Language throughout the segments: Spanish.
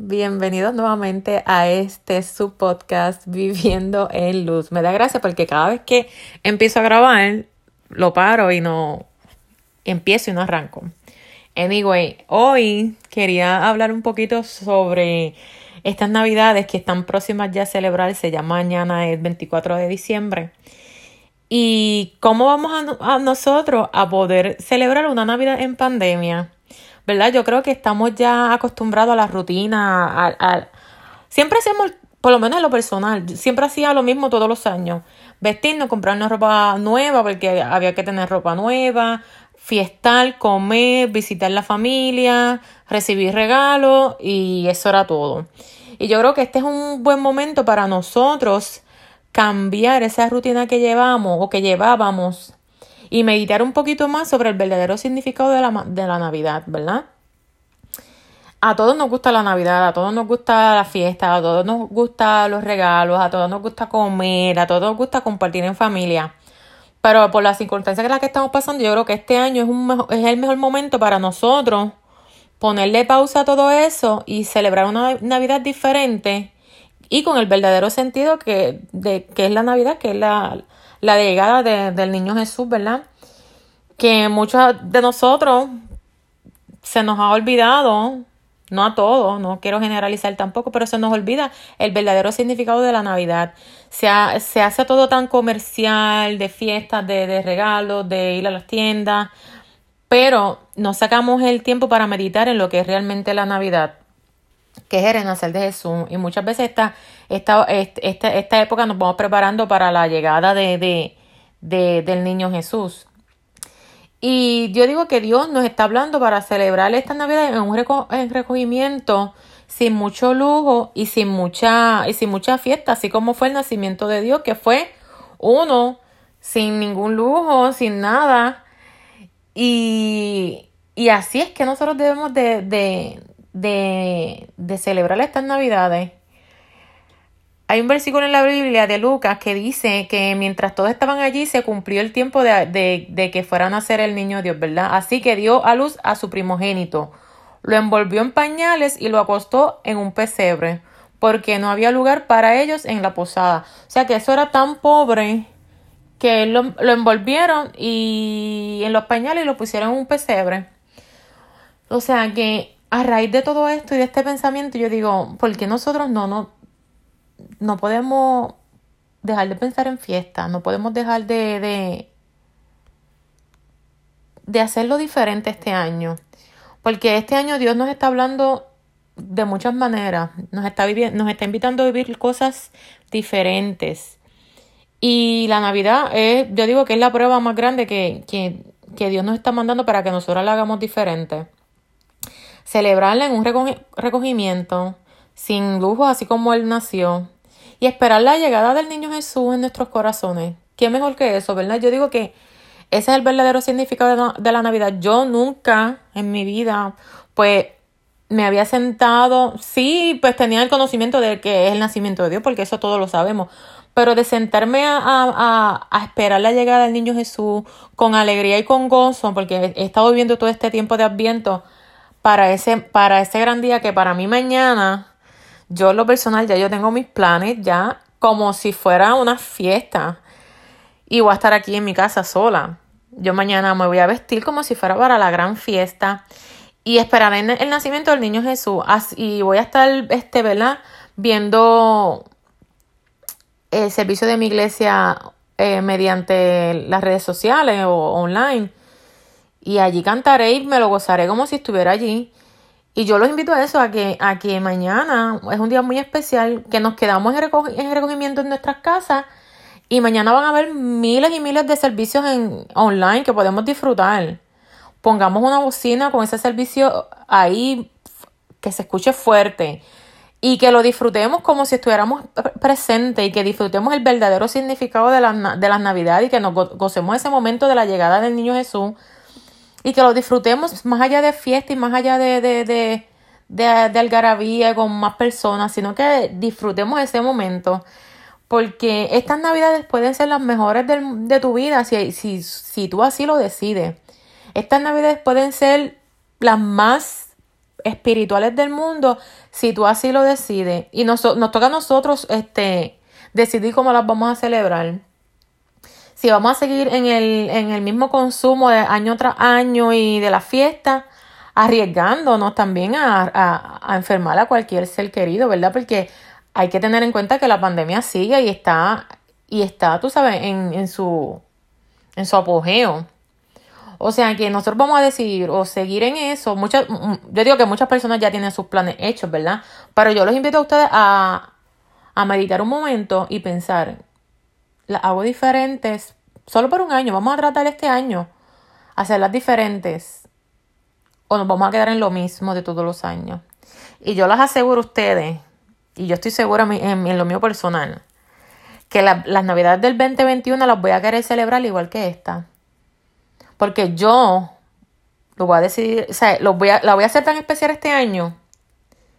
Bienvenidos nuevamente a este su podcast Viviendo en Luz. Me da gracia porque cada vez que empiezo a grabar, lo paro y no empiezo y no arranco. Anyway, hoy quería hablar un poquito sobre estas navidades que están próximas ya a celebrarse. Ya mañana es 24 de diciembre. Y cómo vamos a, nosotros a poder celebrar una Navidad en pandemia. ¿Verdad? Yo creo que estamos ya acostumbrados a la rutina. Siempre hacemos, por lo menos en lo personal, siempre hacía lo mismo todos los años. Vestirnos, comprarnos ropa nueva porque había que tener ropa nueva, fiestar, comer, visitar la familia, recibir regalos y eso era todo. Y yo creo que este es un buen momento para nosotros cambiar esa rutina que llevamos o que llevábamos y meditar un poquito más sobre el verdadero significado de la, de la Navidad, ¿verdad? A todos nos gusta la Navidad, a todos nos gusta la fiesta, a todos nos gusta los regalos, a todos nos gusta comer, a todos nos gusta compartir en familia. Pero por las circunstancias en las que estamos pasando, yo creo que este año es, un es el mejor momento para nosotros ponerle pausa a todo eso y celebrar una Navidad diferente y con el verdadero sentido que, de, que es la Navidad, que es la, la llegada del niño Jesús, ¿verdad? Que muchos de nosotros se nos ha olvidado, no a todos, no quiero generalizar tampoco, pero se nos olvida el verdadero significado de la Navidad. Se, se hace todo tan comercial, de fiestas, de, de regalos, de ir a las tiendas, pero no sacamos el tiempo para meditar en lo que es realmente la Navidad que es el renacer de Jesús. Y muchas veces esta, esta, esta, esta época nos vamos preparando para la llegada de, de, de, del niño Jesús. Y yo digo que Dios nos está hablando para celebrar esta Navidad en un recogimiento sin mucho lujo y sin mucha, y sin mucha fiesta, así como fue el nacimiento de Dios, que fue uno, sin ningún lujo, sin nada. Y, y así es que nosotros debemos de, de, de celebrar estas navidades, hay un versículo en la Biblia de Lucas que dice que mientras todos estaban allí se cumplió el tiempo de, de, de, que fuera a nacer el niño Dios, ¿verdad? Así que dio a luz a su primogénito, lo envolvió en pañales y lo acostó en un pesebre, porque no había lugar para ellos en la posada. O sea que eso era tan pobre que lo, lo envolvieron y en los pañales y lo pusieron en un pesebre. O sea que a raíz de todo esto y de este pensamiento, yo digo, ¿por qué nosotros no, no, no podemos dejar de pensar en fiesta? No podemos dejar de, de, de hacerlo diferente este año. Porque este año Dios nos está hablando de muchas maneras. Nos está, nos está invitando a vivir cosas diferentes. Y la Navidad es, yo digo que es la prueba más grande que, que, que Dios nos está mandando para que nosotros la hagamos diferente celebrarla en un recogimiento sin lujo, así como Él nació, y esperar la llegada del niño Jesús en nuestros corazones. ¿Qué mejor que eso, verdad? Yo digo que ese es el verdadero significado de la Navidad. Yo nunca en mi vida, pues, me había sentado, sí, pues tenía el conocimiento de que es el nacimiento de Dios, porque eso todos lo sabemos, pero de sentarme a, a, a, esperar la llegada del niño Jesús con alegría y con gozo, porque he estado viviendo todo este tiempo de adviento para ese, para ese gran día que para mí mañana, yo lo personal ya yo tengo mis planes ya como si fuera una fiesta. Y voy a estar aquí en mi casa sola. Yo mañana me voy a vestir como si fuera para la gran fiesta. Y esperaré el nacimiento del niño Jesús. Y voy a estar, este, ¿verdad? Viendo el servicio de mi iglesia eh, mediante las redes sociales o online y allí cantaré y me lo gozaré como si estuviera allí. Y yo los invito a eso, a que, a que mañana es un día muy especial, que nos quedamos en, recogimiento en nuestras casas y mañana van a haber miles y miles de servicios en online que podemos disfrutar. Pongamos una bocina con ese servicio ahí que se escuche fuerte y que lo disfrutemos como si estuviéramos presentes y que disfrutemos el verdadero significado de, la, de las navidades y que nos gocemos ese momento de la llegada del niño Jesús y que lo disfrutemos más allá de fiesta y más allá de, de, de, de, algarabía con más personas, sino que disfrutemos ese momento. Porque estas navidades pueden ser las mejores de tu vida si, si, si tú así lo decides. Estas navidades pueden ser las más espirituales del mundo si tú así lo decides. Y nos, nos toca a nosotros este, decidir cómo las vamos a celebrar. Si vamos a seguir en el, en el mismo consumo de año tras año y de la fiesta, arriesgándonos también a, a, enfermar a cualquier ser querido, ¿verdad? Porque hay que tener en cuenta que la pandemia sigue y está, y está, tú sabes, en, en, su, en su apogeo. O sea que nosotros vamos a decidir o seguir en eso. Muchas, yo digo que muchas personas ya tienen sus planes hechos, ¿verdad? Pero yo los invito a ustedes a, a meditar un momento y pensar, las hago diferentes solo por un año. Vamos a tratar este año, hacerlas diferentes. O nos vamos a quedar en lo mismo de todos los años. Y yo las aseguro a ustedes, y yo estoy segura en, lo mío personal, que las navidades del 2021 las voy a querer celebrar igual que esta. Porque yo lo voy a decidir, o sea, voy a, la voy a hacer tan especial este año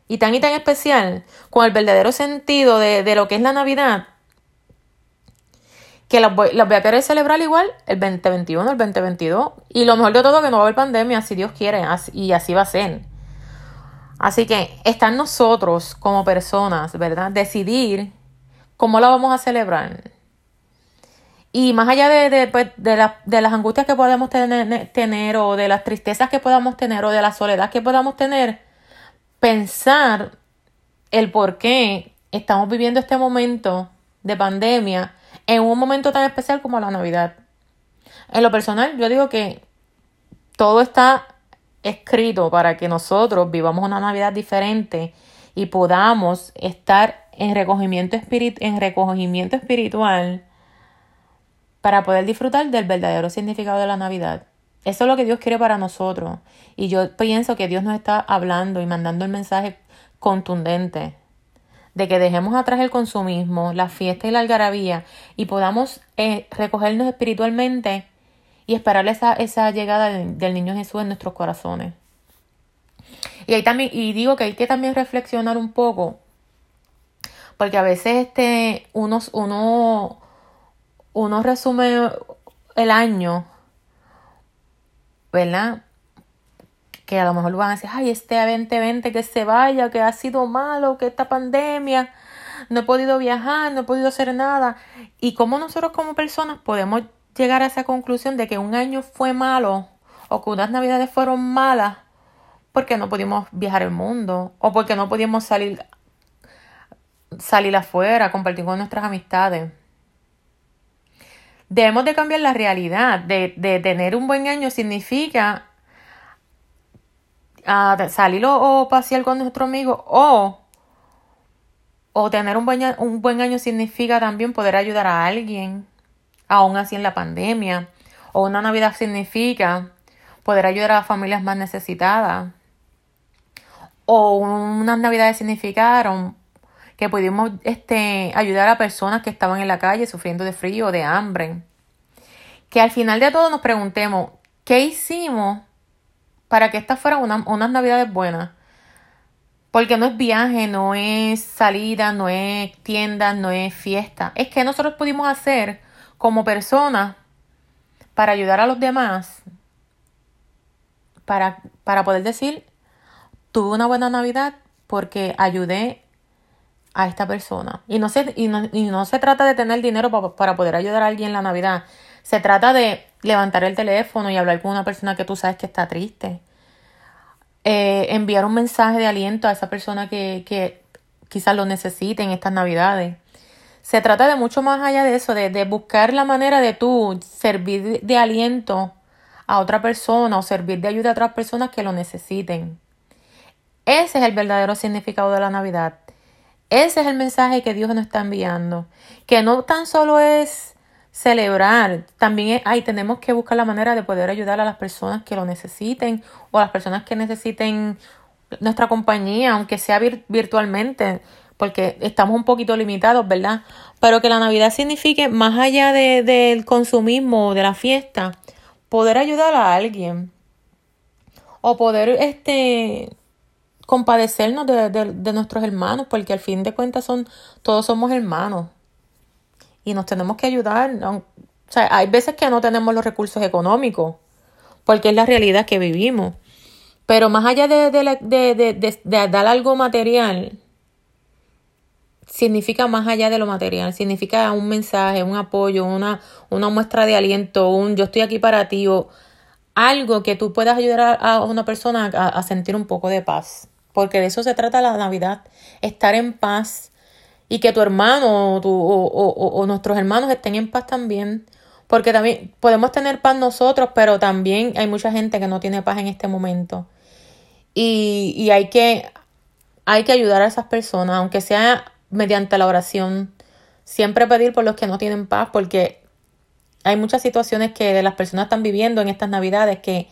y tan y tan especial con el verdadero sentido de, de lo que es la Navidad que las voy, a querer celebrar igual el 2021, el 2022 y lo mejor de todo que no va a haber pandemia si Dios quiere y así va a ser. Así que está en nosotros como personas, ¿verdad? Decidir cómo la vamos a celebrar. Y más allá de, de, pues, de, las angustias que podamos tener, tener o de las tristezas que podamos tener o de la soledad que podamos tener, pensar el por qué estamos viviendo este momento de pandemia en un momento tan especial como la Navidad. En lo personal, yo digo que todo está escrito para que nosotros vivamos una Navidad diferente y podamos estar en recogimiento, en recogimiento espiritual para poder disfrutar del verdadero significado de la Navidad. Eso es lo que Dios quiere para nosotros. Y yo pienso que Dios nos está hablando y mandando el mensaje contundente de que dejemos atrás el consumismo, la fiesta y la algarabía y podamos eh, recogernos espiritualmente y esperar esa, esa llegada del niño Jesús en nuestros corazones. Y, ahí también, y digo que hay que también reflexionar un poco, porque a veces este, uno, uno, uno resume el año, ¿verdad? Que a lo mejor van a decir, ay, este 2020 que se vaya, que ha sido malo, que esta pandemia, no he podido viajar, no he podido hacer nada. Y cómo nosotros como personas podemos llegar a esa conclusión de que un año fue malo o que unas navidades fueron malas porque no pudimos viajar el mundo o porque no pudimos salir salir afuera, compartir con nuestras amistades. Debemos de cambiar la realidad. De, de tener un buen año significa uh, salir o, pasear con nuestro amigo o, o tener un buen, un buen año significa también poder ayudar a alguien, aún así en la pandemia. O una Navidad significa poder ayudar a las familias más necesitadas. O unas Navidades significaron que pudimos este, ayudar a personas que estaban en la calle sufriendo de frío o de hambre. Que al final de todo nos preguntemos, ¿qué hicimos para que estas fueran unas navidades buenas? Porque no es viaje, no es salida, no es tienda, no es fiesta. Es que nosotros pudimos hacer como personas para ayudar a los demás, para, para poder decir, tuve una buena Navidad porque ayudé a esta persona. Y no se, y no, se trata de tener dinero para, poder ayudar a alguien en la Navidad. Se trata de levantar el teléfono y hablar con una persona que tú sabes que está triste. Eh, enviar un mensaje de aliento a esa persona que, que quizás lo necesite en estas Navidades. Se trata de mucho más allá de eso, de, de buscar la manera de tú servir de aliento a otra persona o servir de ayuda a otras personas que lo necesiten. Ese es el verdadero significado de la Navidad. Ese es el mensaje que Dios nos está enviando. Que no tan solo es celebrar, también ahí tenemos que buscar la manera de poder ayudar a las personas que lo necesiten o a las personas que necesiten nuestra compañía, aunque sea virtualmente, porque estamos un poquito limitados, ¿verdad? Pero que la Navidad signifique, más allá de, del consumismo, de la fiesta, poder ayudar a alguien o poder este compadecernos de, de, nuestros hermanos, porque al fin de cuentas son, todos somos hermanos y nos tenemos que ayudar. O sea, hay veces que no tenemos los recursos económicos, porque es la realidad que vivimos. Pero más allá de, de, dar algo material, significa más allá de lo material, significa un mensaje, un apoyo, una, una muestra de aliento, un yo estoy aquí para ti, o algo que tú puedas ayudar a, una persona a, sentir un poco de paz. Porque de eso se trata la Navidad, estar en paz y que tu hermano o, o nuestros hermanos estén en paz también. Porque también podemos tener paz nosotros, pero también hay mucha gente que no tiene paz en este momento. Y, y hay, que, hay que ayudar a esas personas, aunque sea mediante la oración. Siempre pedir por los que no tienen paz, porque hay muchas situaciones que las personas están viviendo en estas navidades que,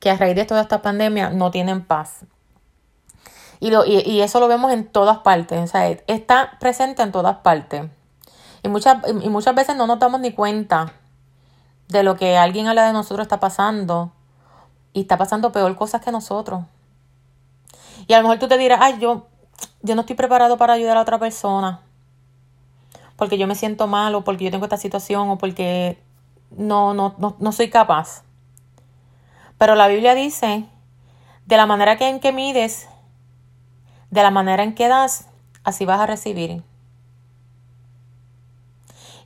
que a raíz de toda esta pandemia no tienen paz. Y, eso lo vemos en todas partes, o sea, está presente en todas partes. Y muchas, y muchas veces no nos damos ni cuenta de lo que alguien a la de nosotros está pasando y está pasando peor cosas que nosotros. Y a lo mejor tú te dirás, ay, yo, yo no estoy preparado para ayudar a otra persona. Porque yo me siento mal o porque yo tengo esta situación o porque no, no, no, no soy capaz. Pero la Biblia dice, de la manera en que mides, de la manera en que das, así vas a recibir.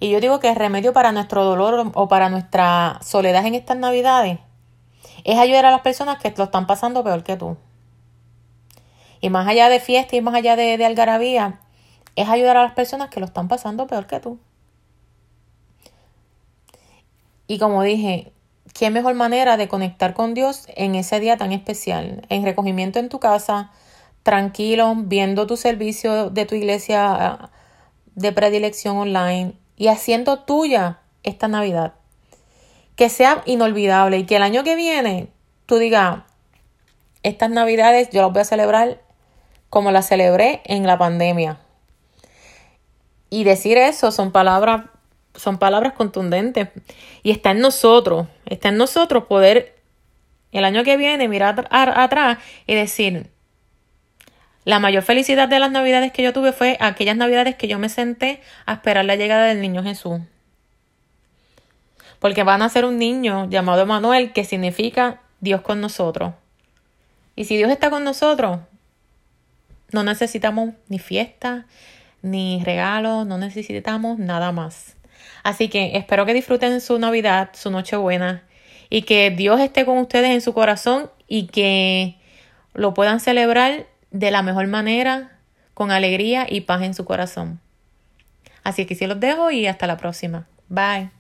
Y yo digo que el remedio para nuestro dolor o para nuestra soledad en estas navidades es ayudar a las personas que lo están pasando peor que tú. Y más allá de fiesta y más allá de, algarabía, es ayudar a las personas que lo están pasando peor que tú. Y como dije, qué mejor manera de conectar con Dios en ese día tan especial, en recogimiento en tu casa, tranquilo, viendo tu servicio de tu iglesia ah, de predilección online y haciendo tuya esta Navidad. Que sea inolvidable y que el año que viene tú digas, estas Navidades yo las voy a celebrar como la celebré en la pandemia. Y decir eso son palabras, son palabras contundentes. Y está en nosotros, está en nosotros poder el año que viene mirar atrás y decir, la mayor felicidad de las navidades que yo tuve fue aquellas navidades que yo me senté a esperar la llegada del niño Jesús. Porque van a ser un niño llamado Emanuel, que significa Dios con nosotros. Y si Dios está con nosotros, no necesitamos ni fiesta, ni regalos, no necesitamos nada más. Así que espero que disfruten su Navidad, su Nochebuena, y que Dios esté con ustedes en su corazón y que lo puedan celebrar de la mejor manera, con alegría y paz en su corazón. Así que sí los dejo y hasta la próxima. Bye.